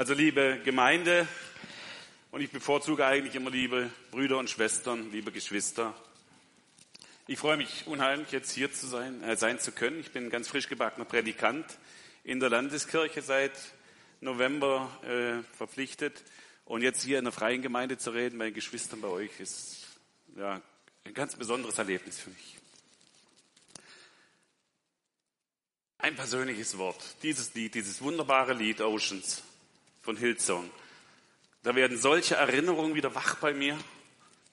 Also liebe Gemeinde, und ich bevorzuge eigentlich immer liebe Brüder und Schwestern, liebe Geschwister. Ich freue mich unheimlich, jetzt hier zu sein, äh, sein zu können. Ich bin ganz frisch gebackener Predikant in der Landeskirche seit November äh, verpflichtet. Und jetzt hier in der freien Gemeinde zu reden, bei den Geschwistern bei euch, ist ja, ein ganz besonderes Erlebnis für mich. Ein persönliches Wort. Dieses Lied, dieses wunderbare Lied Oceans von Hillsong. Da werden solche Erinnerungen wieder wach bei mir.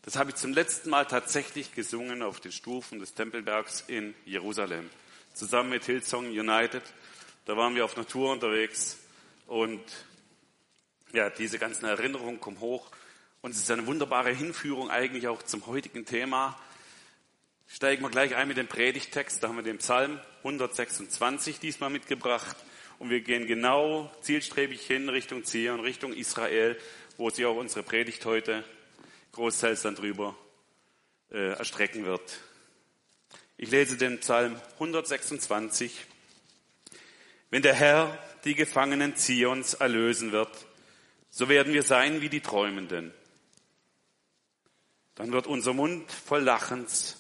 Das habe ich zum letzten Mal tatsächlich gesungen auf den Stufen des Tempelbergs in Jerusalem. Zusammen mit Hillsong United. Da waren wir auf Natur unterwegs und ja, diese ganzen Erinnerungen kommen hoch. Und es ist eine wunderbare Hinführung eigentlich auch zum heutigen Thema. Steigen wir gleich ein mit dem Predigtext. Da haben wir den Psalm 126 diesmal mitgebracht. Und wir gehen genau zielstrebig hin Richtung Zion, Richtung Israel, wo sich auch unsere Predigt heute großteils dann drüber äh, erstrecken wird. Ich lese den Psalm 126. Wenn der Herr die Gefangenen Zions erlösen wird, so werden wir sein wie die Träumenden. Dann wird unser Mund voll Lachens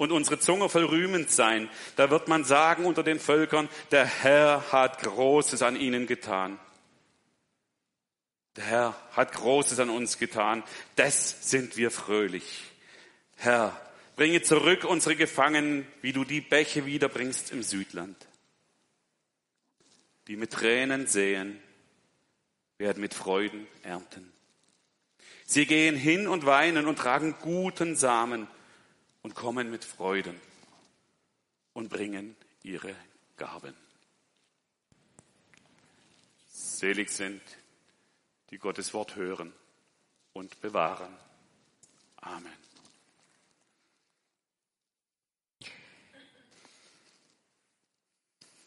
und unsere Zunge voll rühmend sein. Da wird man sagen unter den Völkern, der Herr hat Großes an ihnen getan. Der Herr hat Großes an uns getan. Das sind wir fröhlich. Herr, bringe zurück unsere Gefangenen, wie du die Bäche wiederbringst im Südland. Die mit Tränen sehen, werden mit Freuden ernten. Sie gehen hin und weinen und tragen guten Samen und kommen mit Freuden und bringen ihre Gaben. Selig sind, die Gottes Wort hören und bewahren. Amen.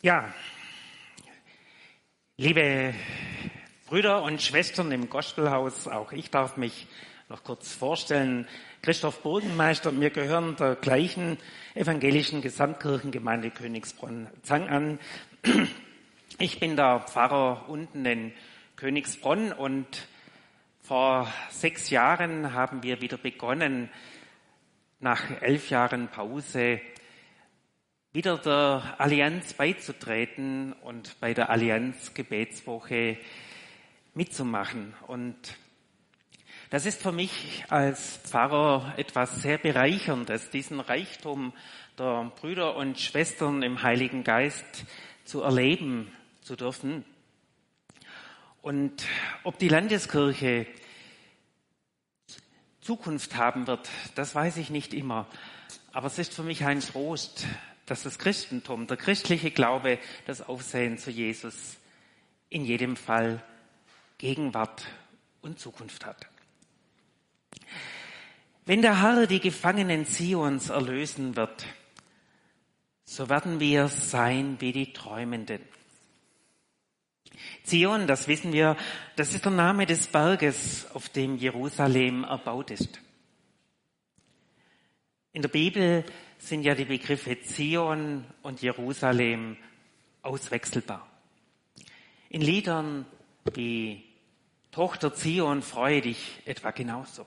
Ja, liebe Brüder und Schwestern im Gospelhaus, auch ich darf mich noch kurz vorstellen. Christoph Burgenmeister und wir gehören der gleichen evangelischen Gesamtkirchengemeinde Königsbronn-Zang an. Ich bin der Pfarrer unten in Königsbronn und vor sechs Jahren haben wir wieder begonnen, nach elf Jahren Pause wieder der Allianz beizutreten und bei der Allianz Gebetswoche mitzumachen. Und das ist für mich als Pfarrer etwas sehr Bereicherndes, diesen Reichtum der Brüder und Schwestern im Heiligen Geist zu erleben zu dürfen. Und ob die Landeskirche Zukunft haben wird, das weiß ich nicht immer. Aber es ist für mich ein Trost, dass das Christentum, der christliche Glaube, das Aufsehen zu Jesus in jedem Fall Gegenwart und Zukunft hat. Wenn der Herr die Gefangenen Zions erlösen wird, so werden wir sein wie die Träumenden. Zion, das wissen wir, das ist der Name des Berges, auf dem Jerusalem erbaut ist. In der Bibel sind ja die Begriffe Zion und Jerusalem auswechselbar. In Liedern wie Tochter Zion, freue dich etwa genauso.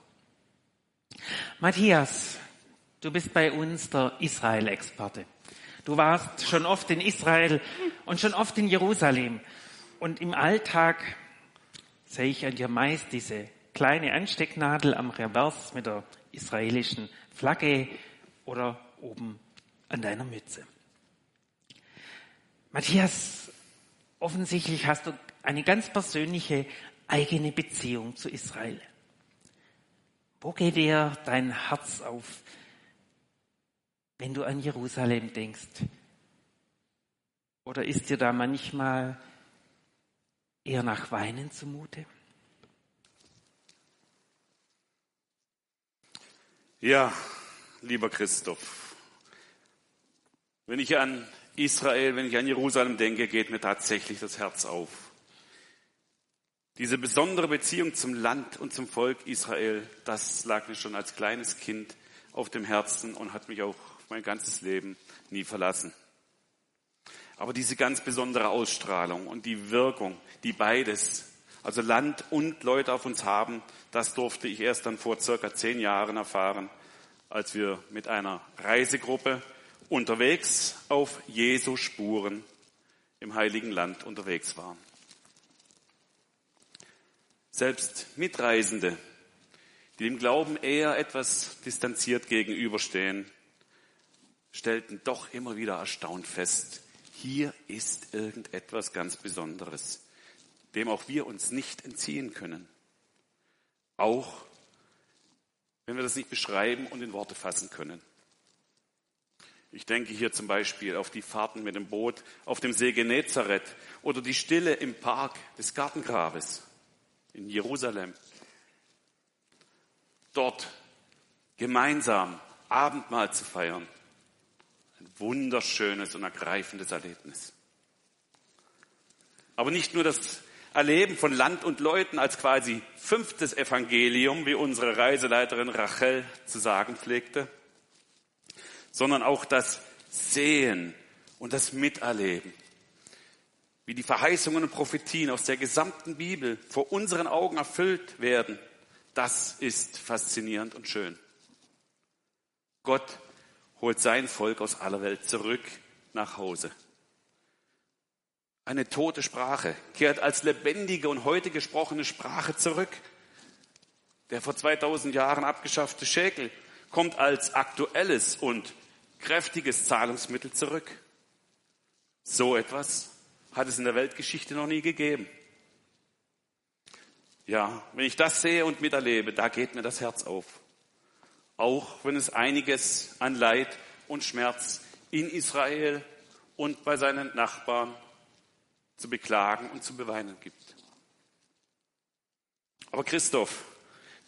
Matthias, du bist bei uns der Israel-Experte. Du warst schon oft in Israel und schon oft in Jerusalem. Und im Alltag sehe ich an dir meist diese kleine Anstecknadel am Revers mit der israelischen Flagge oder oben an deiner Mütze. Matthias, offensichtlich hast du eine ganz persönliche eigene Beziehung zu Israel. Wo geht dir dein Herz auf, wenn du an Jerusalem denkst? Oder ist dir da manchmal eher nach Weinen zumute? Ja, lieber Christoph, wenn ich an Israel, wenn ich an Jerusalem denke, geht mir tatsächlich das Herz auf. Diese besondere Beziehung zum Land und zum Volk Israel, das lag mir schon als kleines Kind auf dem Herzen und hat mich auch mein ganzes Leben nie verlassen. Aber diese ganz besondere Ausstrahlung und die Wirkung, die beides also Land und Leute auf uns haben, das durfte ich erst dann vor circa zehn Jahren erfahren, als wir mit einer Reisegruppe unterwegs auf Jesu Spuren im Heiligen Land unterwegs waren. Selbst Mitreisende, die dem Glauben eher etwas distanziert gegenüberstehen, stellten doch immer wieder erstaunt fest, hier ist irgendetwas ganz Besonderes, dem auch wir uns nicht entziehen können. Auch wenn wir das nicht beschreiben und in Worte fassen können. Ich denke hier zum Beispiel auf die Fahrten mit dem Boot auf dem See Genezareth oder die Stille im Park des Gartengrabes in Jerusalem. Dort gemeinsam Abendmahl zu feiern. Ein wunderschönes und ergreifendes Erlebnis. Aber nicht nur das Erleben von Land und Leuten als quasi fünftes Evangelium, wie unsere Reiseleiterin Rachel zu sagen pflegte, sondern auch das Sehen und das Miterleben, wie die Verheißungen und Prophetien aus der gesamten Bibel vor unseren Augen erfüllt werden, das ist faszinierend und schön. Gott holt sein Volk aus aller Welt zurück nach Hause. Eine tote Sprache kehrt als lebendige und heute gesprochene Sprache zurück. Der vor 2000 Jahren abgeschaffte Schäkel kommt als aktuelles und kräftiges Zahlungsmittel zurück. So etwas hat es in der Weltgeschichte noch nie gegeben. Ja, wenn ich das sehe und miterlebe, da geht mir das Herz auf. Auch wenn es einiges an Leid und Schmerz in Israel und bei seinen Nachbarn zu beklagen und zu beweinen gibt. Aber Christoph,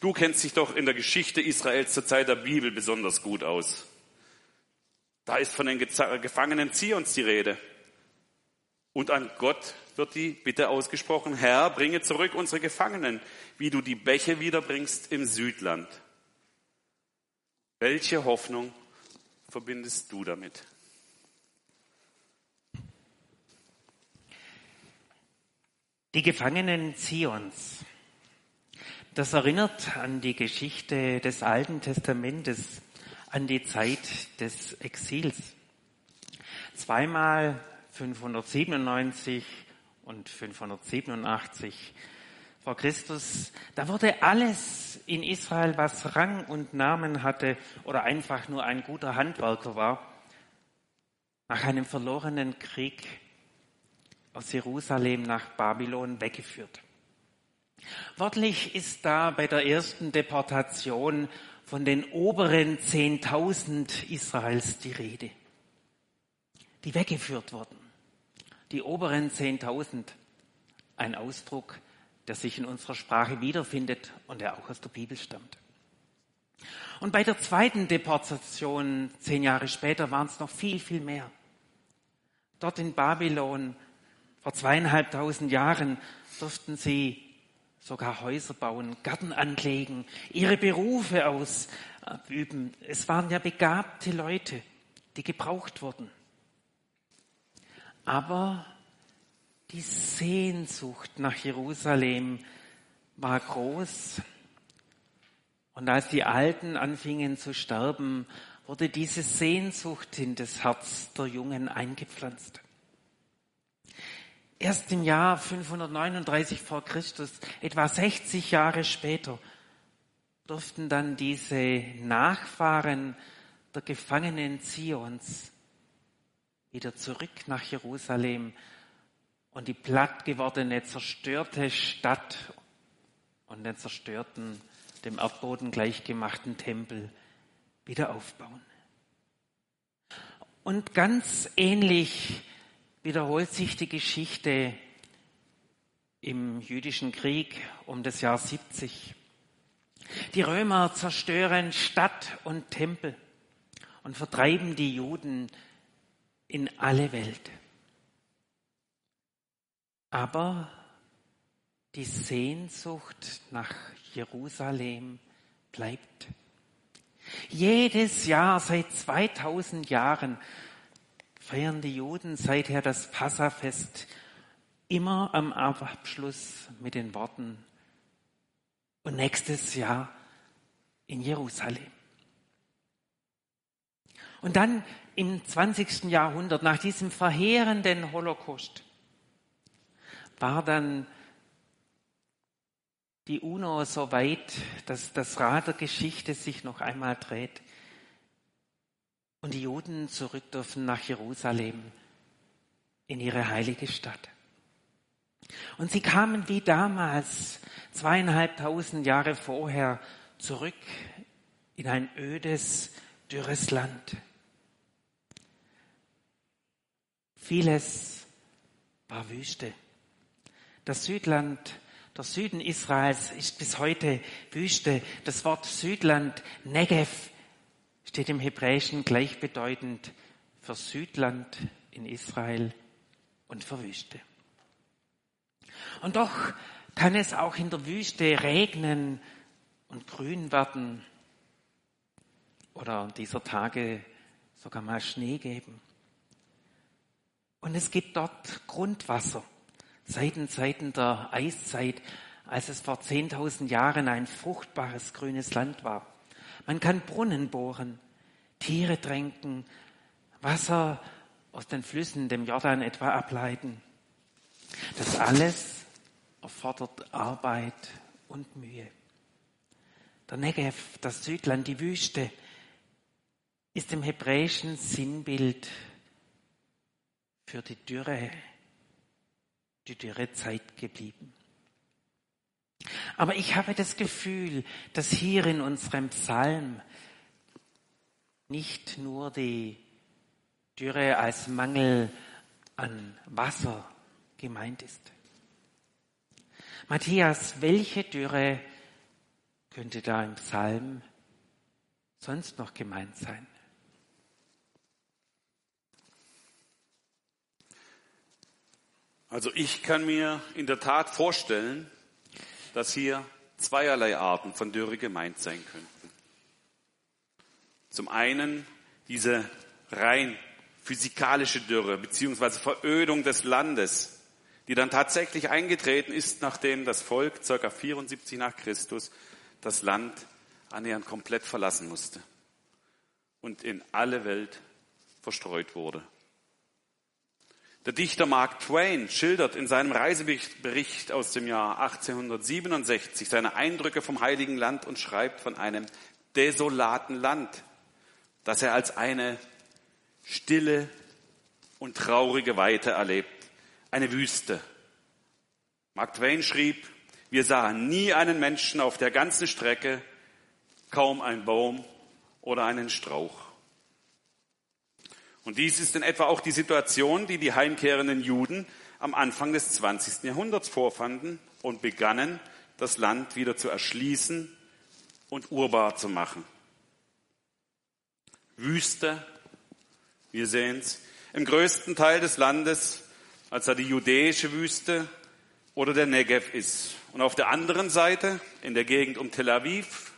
du kennst dich doch in der Geschichte Israels zur Zeit der Bibel besonders gut aus. Da ist von den Gefangenen Zions die Rede. Und an Gott wird die Bitte ausgesprochen, Herr, bringe zurück unsere Gefangenen, wie du die Bäche wiederbringst im Südland. Welche Hoffnung verbindest du damit? Die Gefangenen Zions. Das erinnert an die Geschichte des Alten Testamentes, an die Zeit des Exils. Zweimal 597 und 587 vor Christus, da wurde alles in Israel, was Rang und Namen hatte oder einfach nur ein guter Handwerker war, nach einem verlorenen Krieg aus Jerusalem nach Babylon weggeführt. Wörtlich ist da bei der ersten Deportation von den oberen 10.000 Israels die Rede, die weggeführt wurden. Die oberen 10.000, ein Ausdruck, der sich in unserer Sprache wiederfindet und der auch aus der Bibel stammt. Und bei der zweiten Deportation, zehn Jahre später, waren es noch viel, viel mehr. Dort in Babylon vor zweieinhalbtausend Jahren durften sie sogar Häuser bauen, Garten anlegen, ihre Berufe ausüben. Es waren ja begabte Leute, die gebraucht wurden. Aber die Sehnsucht nach Jerusalem war groß. Und als die Alten anfingen zu sterben, wurde diese Sehnsucht in das Herz der Jungen eingepflanzt. Erst im Jahr 539 vor Christus, etwa 60 Jahre später, durften dann diese Nachfahren der Gefangenen Zions wieder zurück nach Jerusalem und die platt gewordene, zerstörte Stadt und den zerstörten, dem Erdboden gleichgemachten Tempel wieder aufbauen. Und ganz ähnlich wiederholt sich die Geschichte im jüdischen Krieg um das Jahr 70. Die Römer zerstören Stadt und Tempel und vertreiben die Juden in alle Welt. Aber die Sehnsucht nach Jerusalem bleibt. Jedes Jahr seit 2000 Jahren feiern die Juden seither das Passafest immer am Abschluss mit den Worten, und nächstes Jahr in Jerusalem. Und dann im 20. Jahrhundert, nach diesem verheerenden Holocaust, war dann die UNO so weit, dass das Rad der Geschichte sich noch einmal dreht und die Juden zurück dürfen nach Jerusalem in ihre heilige Stadt. Und sie kamen wie damals, zweieinhalbtausend Jahre vorher, zurück in ein ödes, dürres Land. Vieles war Wüste. Das Südland, der Süden Israels ist bis heute Wüste. Das Wort Südland, Negev, steht im Hebräischen gleichbedeutend für Südland in Israel und für Wüste. Und doch kann es auch in der Wüste regnen und grün werden oder dieser Tage sogar mal Schnee geben. Und es gibt dort Grundwasser seit den Zeiten der Eiszeit, als es vor 10.000 Jahren ein fruchtbares grünes Land war. Man kann Brunnen bohren, Tiere tränken, Wasser aus den Flüssen, dem Jordan etwa ableiten. Das alles erfordert Arbeit und Mühe. Der Negev, das Südland, die Wüste, ist im hebräischen Sinnbild für die Dürre, die Dürrezeit geblieben. Aber ich habe das Gefühl, dass hier in unserem Psalm nicht nur die Dürre als Mangel an Wasser gemeint ist. Matthias, welche Dürre könnte da im Psalm sonst noch gemeint sein? Also ich kann mir in der Tat vorstellen, dass hier zweierlei Arten von Dürre gemeint sein könnten. Zum einen diese rein physikalische Dürre beziehungsweise Verödung des Landes, die dann tatsächlich eingetreten ist, nachdem das Volk ca. 74 nach Christus das Land annähernd komplett verlassen musste und in alle Welt verstreut wurde. Der Dichter Mark Twain schildert in seinem Reisebericht aus dem Jahr 1867 seine Eindrücke vom Heiligen Land und schreibt von einem desolaten Land, das er als eine stille und traurige Weite erlebt, eine Wüste. Mark Twain schrieb, wir sahen nie einen Menschen auf der ganzen Strecke, kaum einen Baum oder einen Strauch. Und dies ist in etwa auch die Situation, die die heimkehrenden Juden am Anfang des 20. Jahrhunderts vorfanden und begannen, das Land wieder zu erschließen und urbar zu machen. Wüste, wir sehen es, im größten Teil des Landes, als da die judäische Wüste oder der Negev ist. Und auf der anderen Seite, in der Gegend um Tel Aviv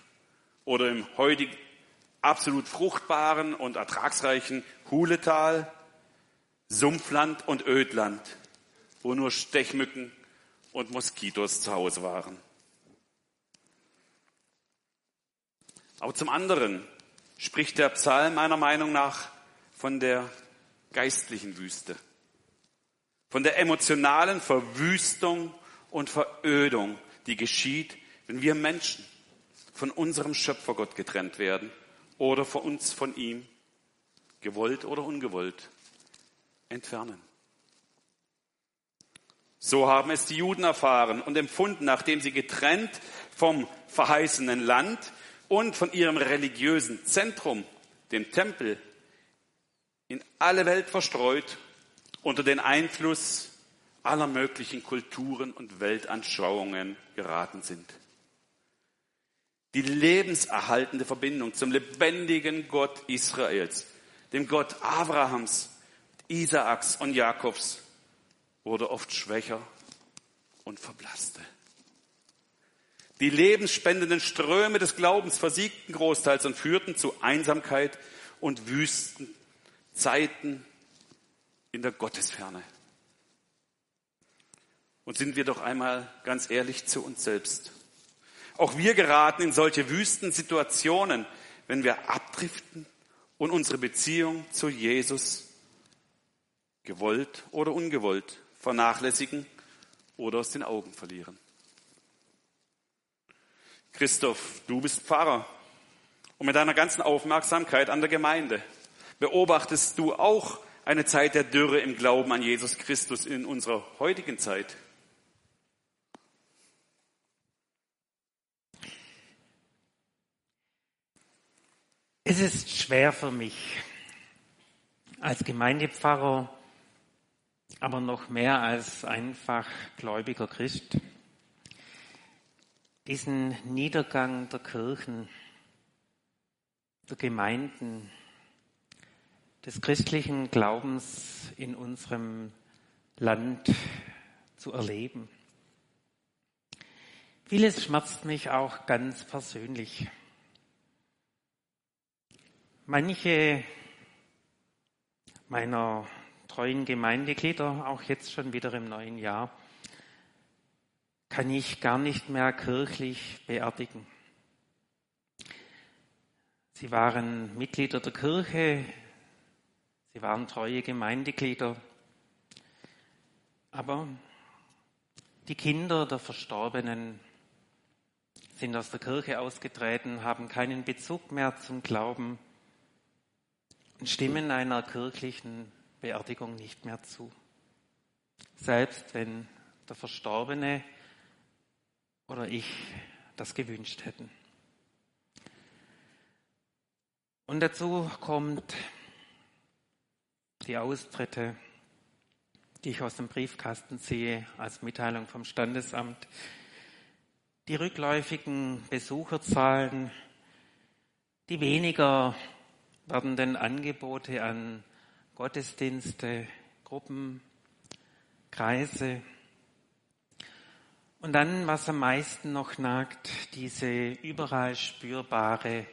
oder im heutigen absolut fruchtbaren und ertragsreichen Huletal, Sumpfland und Ödland, wo nur Stechmücken und Moskitos zu Hause waren. Aber zum anderen spricht der Psalm meiner Meinung nach von der geistlichen Wüste, von der emotionalen Verwüstung und Verödung, die geschieht, wenn wir Menschen von unserem Schöpfergott getrennt werden oder von uns von ihm, gewollt oder ungewollt, entfernen. So haben es die Juden erfahren und empfunden, nachdem sie getrennt vom verheißenen Land und von ihrem religiösen Zentrum, dem Tempel, in alle Welt verstreut, unter den Einfluss aller möglichen Kulturen und Weltanschauungen geraten sind die lebenserhaltende Verbindung zum lebendigen Gott Israels, dem Gott Abrahams, Isaaks und Jakobs, wurde oft schwächer und verblasste. Die lebensspendenden Ströme des Glaubens versiegten großteils und führten zu Einsamkeit und wüsten Zeiten in der Gottesferne. Und sind wir doch einmal ganz ehrlich zu uns selbst. Auch wir geraten in solche wüsten Situationen, wenn wir abdriften und unsere Beziehung zu Jesus gewollt oder ungewollt vernachlässigen oder aus den Augen verlieren. Christoph, du bist Pfarrer und mit deiner ganzen Aufmerksamkeit an der Gemeinde beobachtest du auch eine Zeit der Dürre im Glauben an Jesus Christus in unserer heutigen Zeit. Es ist schwer für mich als Gemeindepfarrer, aber noch mehr als einfach gläubiger Christ, diesen Niedergang der Kirchen, der Gemeinden, des christlichen Glaubens in unserem Land zu erleben. Vieles schmerzt mich auch ganz persönlich. Manche meiner treuen Gemeindeglieder, auch jetzt schon wieder im neuen Jahr, kann ich gar nicht mehr kirchlich beerdigen. Sie waren Mitglieder der Kirche, sie waren treue Gemeindeglieder, aber die Kinder der Verstorbenen sind aus der Kirche ausgetreten, haben keinen Bezug mehr zum Glauben stimmen einer kirchlichen Beerdigung nicht mehr zu. Selbst wenn der Verstorbene oder ich das gewünscht hätten. Und dazu kommt die Austritte, die ich aus dem Briefkasten sehe als Mitteilung vom Standesamt, die rückläufigen Besucherzahlen, die weniger werdenden Angebote an Gottesdienste, Gruppen, Kreise. Und dann, was am meisten noch nagt, diese überall spürbare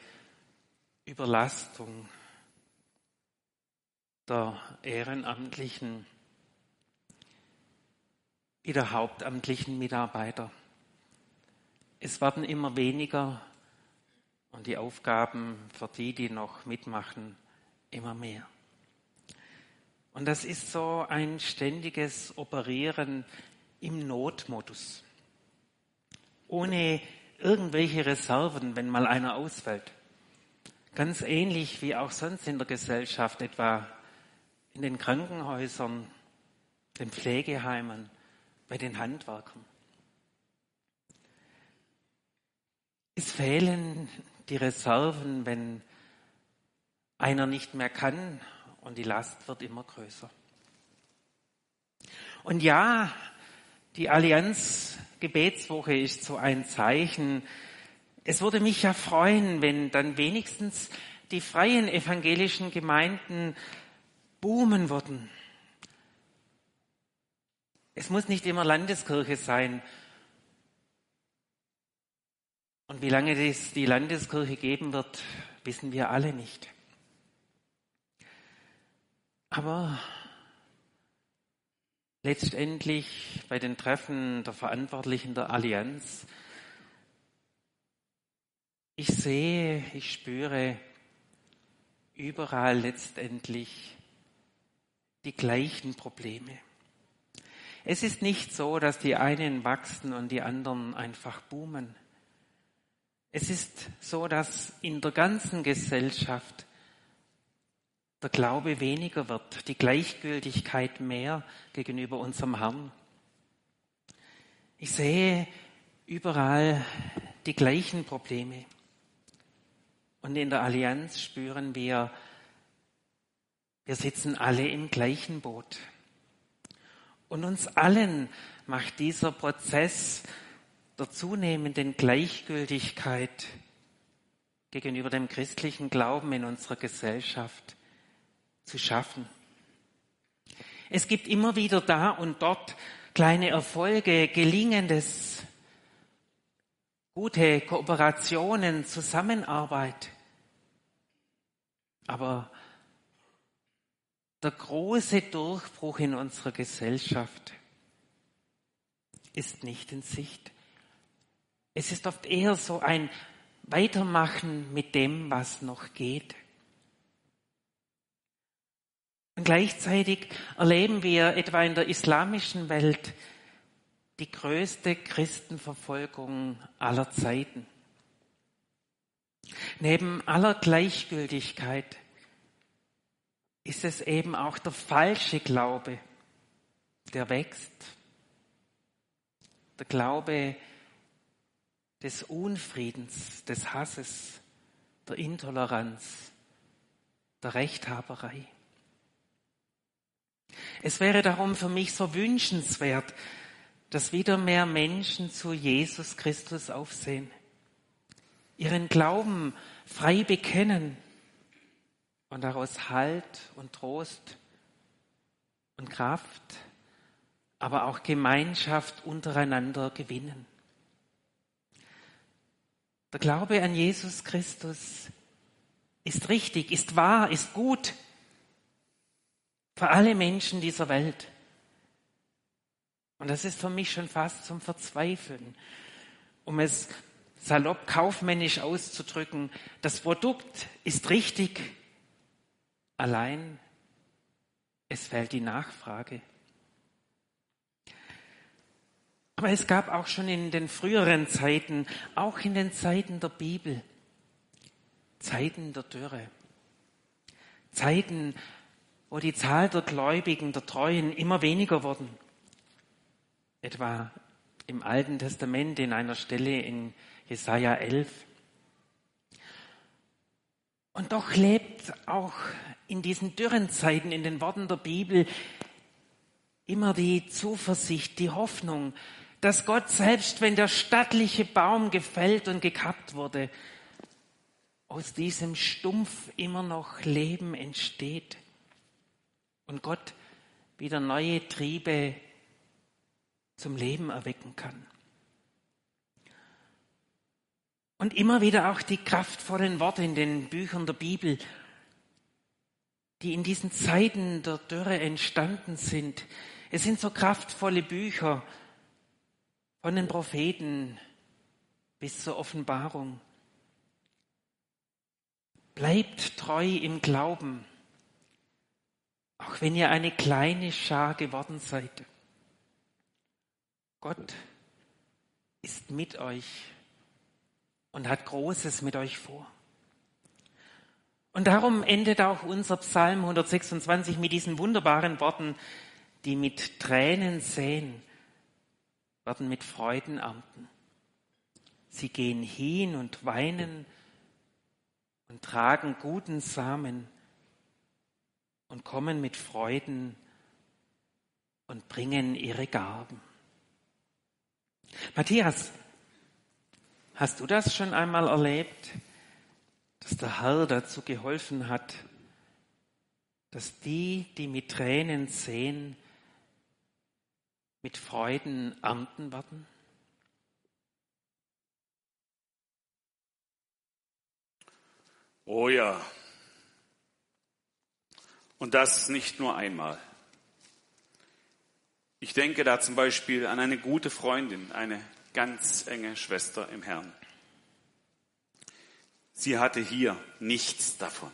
Überlastung der ehrenamtlichen wie der hauptamtlichen Mitarbeiter. Es werden immer weniger und die Aufgaben für die, die noch mitmachen, immer mehr. Und das ist so ein ständiges Operieren im Notmodus. Ohne irgendwelche Reserven, wenn mal einer ausfällt. Ganz ähnlich wie auch sonst in der Gesellschaft, etwa in den Krankenhäusern, den Pflegeheimen, bei den Handwerkern. Es fehlen die Reserven, wenn einer nicht mehr kann und die Last wird immer größer. Und ja, die Allianz Gebetswoche ist so ein Zeichen. Es würde mich ja freuen, wenn dann wenigstens die freien evangelischen Gemeinden boomen würden. Es muss nicht immer Landeskirche sein, und wie lange es die Landeskirche geben wird, wissen wir alle nicht. Aber letztendlich bei den Treffen der Verantwortlichen der Allianz, ich sehe, ich spüre überall letztendlich die gleichen Probleme. Es ist nicht so, dass die einen wachsen und die anderen einfach boomen. Es ist so, dass in der ganzen Gesellschaft der Glaube weniger wird, die Gleichgültigkeit mehr gegenüber unserem Herrn. Ich sehe überall die gleichen Probleme. Und in der Allianz spüren wir, wir sitzen alle im gleichen Boot. Und uns allen macht dieser Prozess der zunehmenden Gleichgültigkeit gegenüber dem christlichen Glauben in unserer Gesellschaft zu schaffen. Es gibt immer wieder da und dort kleine Erfolge, gelingendes, gute Kooperationen, Zusammenarbeit. Aber der große Durchbruch in unserer Gesellschaft, ist nicht in Sicht. Es ist oft eher so ein Weitermachen mit dem, was noch geht. Und gleichzeitig erleben wir etwa in der islamischen Welt die größte Christenverfolgung aller Zeiten. Neben aller Gleichgültigkeit ist es eben auch der falsche Glaube, der wächst. Der Glaube des Unfriedens, des Hasses, der Intoleranz, der Rechthaberei. Es wäre darum für mich so wünschenswert, dass wieder mehr Menschen zu Jesus Christus aufsehen, ihren Glauben frei bekennen und daraus Halt und Trost und Kraft, aber auch Gemeinschaft untereinander gewinnen. Der Glaube an Jesus Christus ist richtig, ist wahr, ist gut für alle Menschen dieser Welt. Und das ist für mich schon fast zum Verzweifeln. Um es salopp kaufmännisch auszudrücken, das Produkt ist richtig, allein es fällt die Nachfrage. Aber es gab auch schon in den früheren Zeiten, auch in den Zeiten der Bibel, Zeiten der Dürre. Zeiten, wo die Zahl der Gläubigen, der Treuen immer weniger wurden. Etwa im Alten Testament in einer Stelle in Jesaja 11. Und doch lebt auch in diesen dürren Zeiten, in den Worten der Bibel, immer die Zuversicht, die Hoffnung, dass Gott selbst, wenn der stattliche Baum gefällt und gekappt wurde, aus diesem Stumpf immer noch Leben entsteht und Gott wieder neue Triebe zum Leben erwecken kann. Und immer wieder auch die kraftvollen Worte in den Büchern der Bibel, die in diesen Zeiten der Dürre entstanden sind. Es sind so kraftvolle Bücher von den Propheten bis zur Offenbarung. Bleibt treu im Glauben auch wenn ihr eine kleine Schar geworden seid. Gott ist mit euch und hat Großes mit euch vor. Und darum endet auch unser Psalm 126 mit diesen wunderbaren Worten, die mit Tränen säen, werden mit Freuden ernten. Sie gehen hin und weinen und tragen guten Samen und kommen mit Freuden und bringen ihre Gaben. Matthias, hast du das schon einmal erlebt, dass der Herr dazu geholfen hat, dass die, die mit Tränen sehen, mit Freuden ernten werden? Oh ja, und das nicht nur einmal. Ich denke da zum Beispiel an eine gute Freundin, eine ganz enge Schwester im Herrn. Sie hatte hier nichts davon,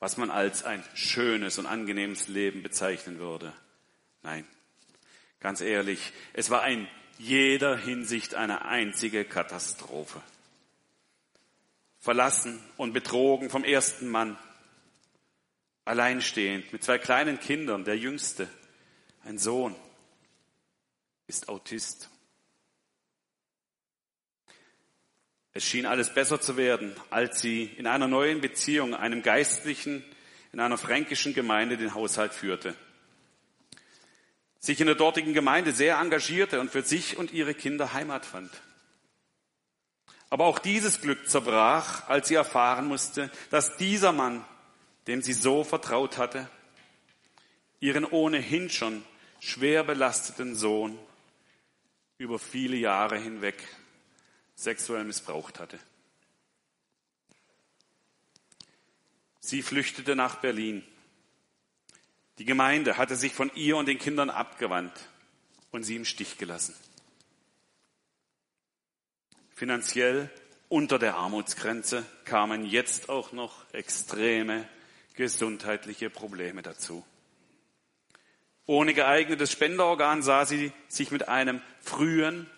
was man als ein schönes und angenehmes Leben bezeichnen würde. Nein, ganz ehrlich, es war in jeder Hinsicht eine einzige Katastrophe. Verlassen und betrogen vom ersten Mann, alleinstehend, mit zwei kleinen Kindern, der jüngste, ein Sohn, ist Autist. Es schien alles besser zu werden, als sie in einer neuen Beziehung einem Geistlichen in einer fränkischen Gemeinde den Haushalt führte. Sich in der dortigen Gemeinde sehr engagierte und für sich und ihre Kinder Heimat fand. Aber auch dieses Glück zerbrach, als sie erfahren musste, dass dieser Mann dem sie so vertraut hatte, ihren ohnehin schon schwer belasteten Sohn über viele Jahre hinweg sexuell missbraucht hatte. Sie flüchtete nach Berlin. Die Gemeinde hatte sich von ihr und den Kindern abgewandt und sie im Stich gelassen. Finanziell unter der Armutsgrenze kamen jetzt auch noch extreme gesundheitliche Probleme dazu. Ohne geeignetes Spenderorgan sah sie sich mit einem frühen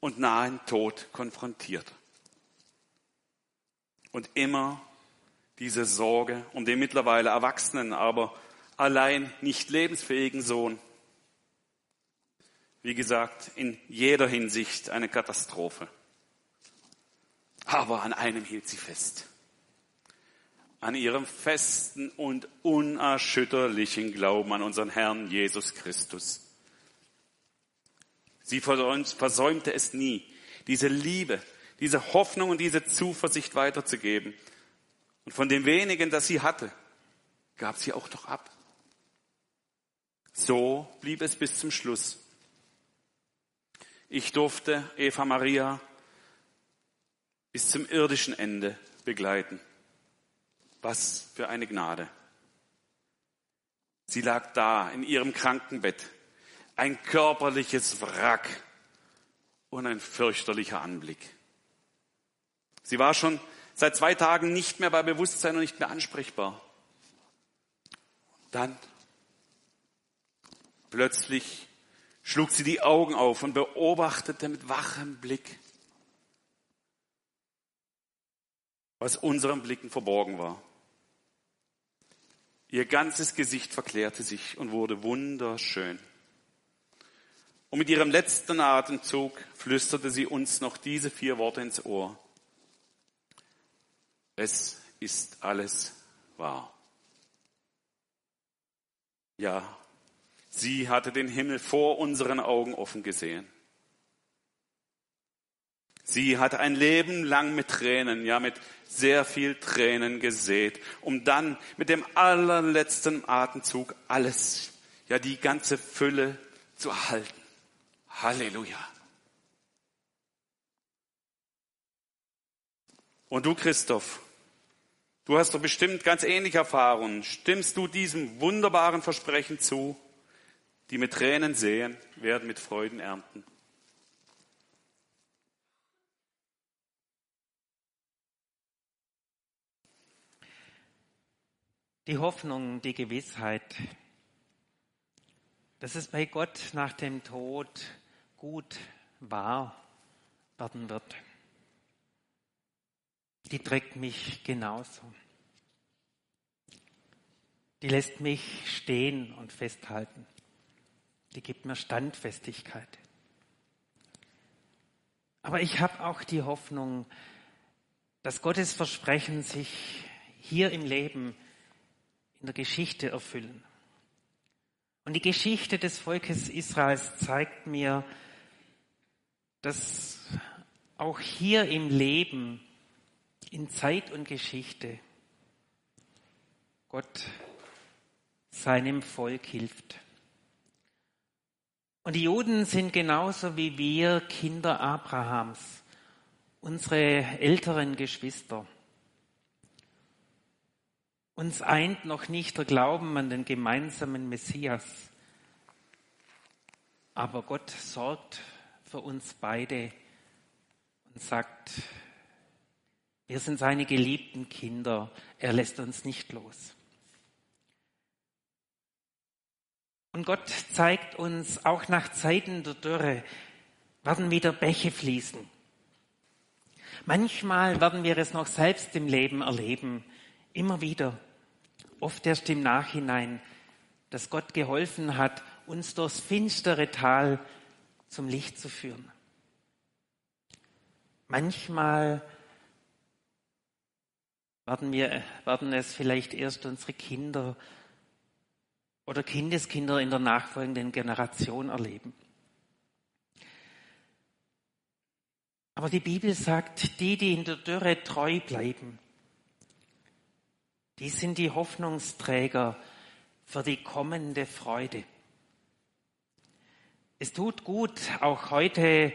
und nahen Tod konfrontiert. Und immer diese Sorge um den mittlerweile erwachsenen, aber allein nicht lebensfähigen Sohn. Wie gesagt, in jeder Hinsicht eine Katastrophe. Aber an einem hielt sie fest. An ihrem festen und unerschütterlichen Glauben an unseren Herrn Jesus Christus. Sie versäumte es nie, diese Liebe, diese Hoffnung und diese Zuversicht weiterzugeben. Und von dem wenigen, das sie hatte, gab sie auch noch ab. So blieb es bis zum Schluss. Ich durfte Eva Maria bis zum irdischen Ende begleiten. Was für eine Gnade. Sie lag da in ihrem Krankenbett, ein körperliches Wrack und ein fürchterlicher Anblick. Sie war schon seit zwei Tagen nicht mehr bei Bewusstsein und nicht mehr ansprechbar. Dann plötzlich schlug sie die Augen auf und beobachtete mit wachem Blick, was unseren Blicken verborgen war. Ihr ganzes Gesicht verklärte sich und wurde wunderschön. Und mit ihrem letzten Atemzug flüsterte sie uns noch diese vier Worte ins Ohr. Es ist alles wahr. Ja, sie hatte den Himmel vor unseren Augen offen gesehen. Sie hat ein Leben lang mit Tränen, ja mit sehr viel Tränen gesät, um dann mit dem allerletzten Atemzug alles, ja die ganze Fülle zu erhalten. Halleluja. Und du, Christoph, du hast doch bestimmt ganz ähnliche Erfahrungen. Stimmst du diesem wunderbaren Versprechen zu? Die mit Tränen sehen, werden mit Freuden ernten. Die Hoffnung, die Gewissheit, dass es bei Gott nach dem Tod gut wahr werden wird. Die trägt mich genauso. Die lässt mich stehen und festhalten. Die gibt mir Standfestigkeit. Aber ich habe auch die Hoffnung, dass Gottes Versprechen sich hier im Leben, in der Geschichte erfüllen. Und die Geschichte des Volkes Israels zeigt mir, dass auch hier im Leben, in Zeit und Geschichte, Gott seinem Volk hilft. Und die Juden sind genauso wie wir Kinder Abrahams, unsere älteren Geschwister. Uns eint noch nicht der Glauben an den gemeinsamen Messias, aber Gott sorgt für uns beide und sagt, wir sind seine geliebten Kinder, er lässt uns nicht los. Und Gott zeigt uns, auch nach Zeiten der Dürre werden wieder Bäche fließen. Manchmal werden wir es noch selbst im Leben erleben, immer wieder, oft erst im Nachhinein, dass Gott geholfen hat, uns durchs finstere Tal zum Licht zu führen. Manchmal werden, wir, werden es vielleicht erst unsere Kinder oder Kindeskinder in der nachfolgenden Generation erleben. Aber die Bibel sagt, die, die in der Dürre treu bleiben, die sind die Hoffnungsträger für die kommende Freude. Es tut gut, auch heute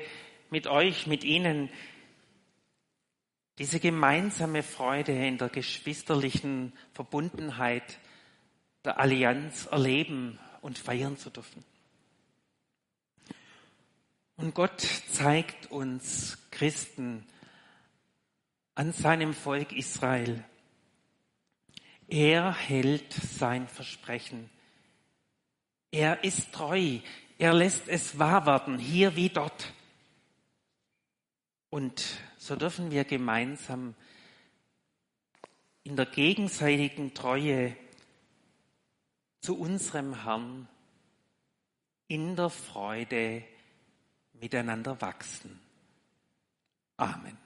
mit euch, mit Ihnen, diese gemeinsame Freude in der geschwisterlichen Verbundenheit der Allianz erleben und feiern zu dürfen. Und Gott zeigt uns Christen an seinem Volk Israel, er hält sein Versprechen. Er ist treu. Er lässt es wahr werden, hier wie dort. Und so dürfen wir gemeinsam in der gegenseitigen Treue zu unserem Herrn in der Freude miteinander wachsen. Amen.